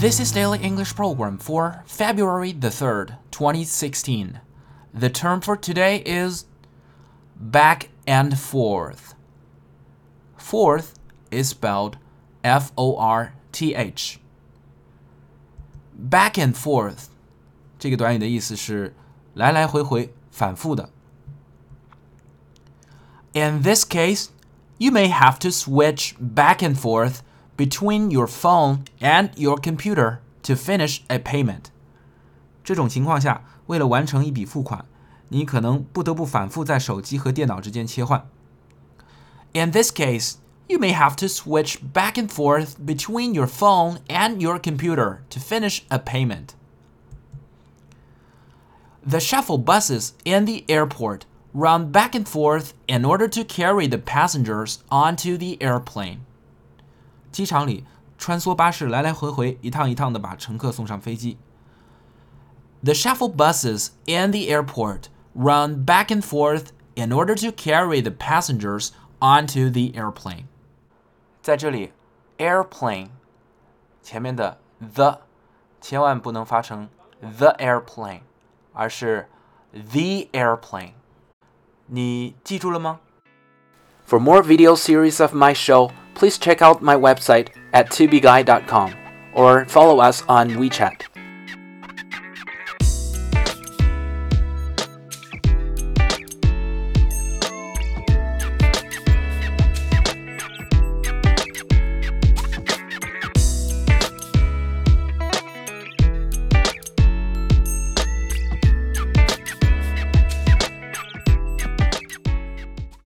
This is Daily English Program for February the 3rd, 2016. The term for today is back and forth. Forth is spelled F O R T H. Back and forth 这个短语的意思是来来回回、反复的。In this case, you may have to switch back and forth between your phone and your computer to finish a payment。这种情况下，为了完成一笔付款，你可能不得不反复在手机和电脑之间切换。In this case, you may have to switch back and forth between your phone and your computer to finish a payment. The shuttle buses in the airport run back and forth in order to carry the passengers onto the airplane. 机场里，穿梭巴士来来回回，一趟一趟的把乘客送上飞机。The shuttle buses in the airport run back and forth in order to carry the passengers onto the airplane. 在这里，airplane 前面的 the 千万不能发成 the airplane，而是 the airplane。你记住了吗？For more video series of my show please check out my website at tubeguy.com or follow us on WeChat.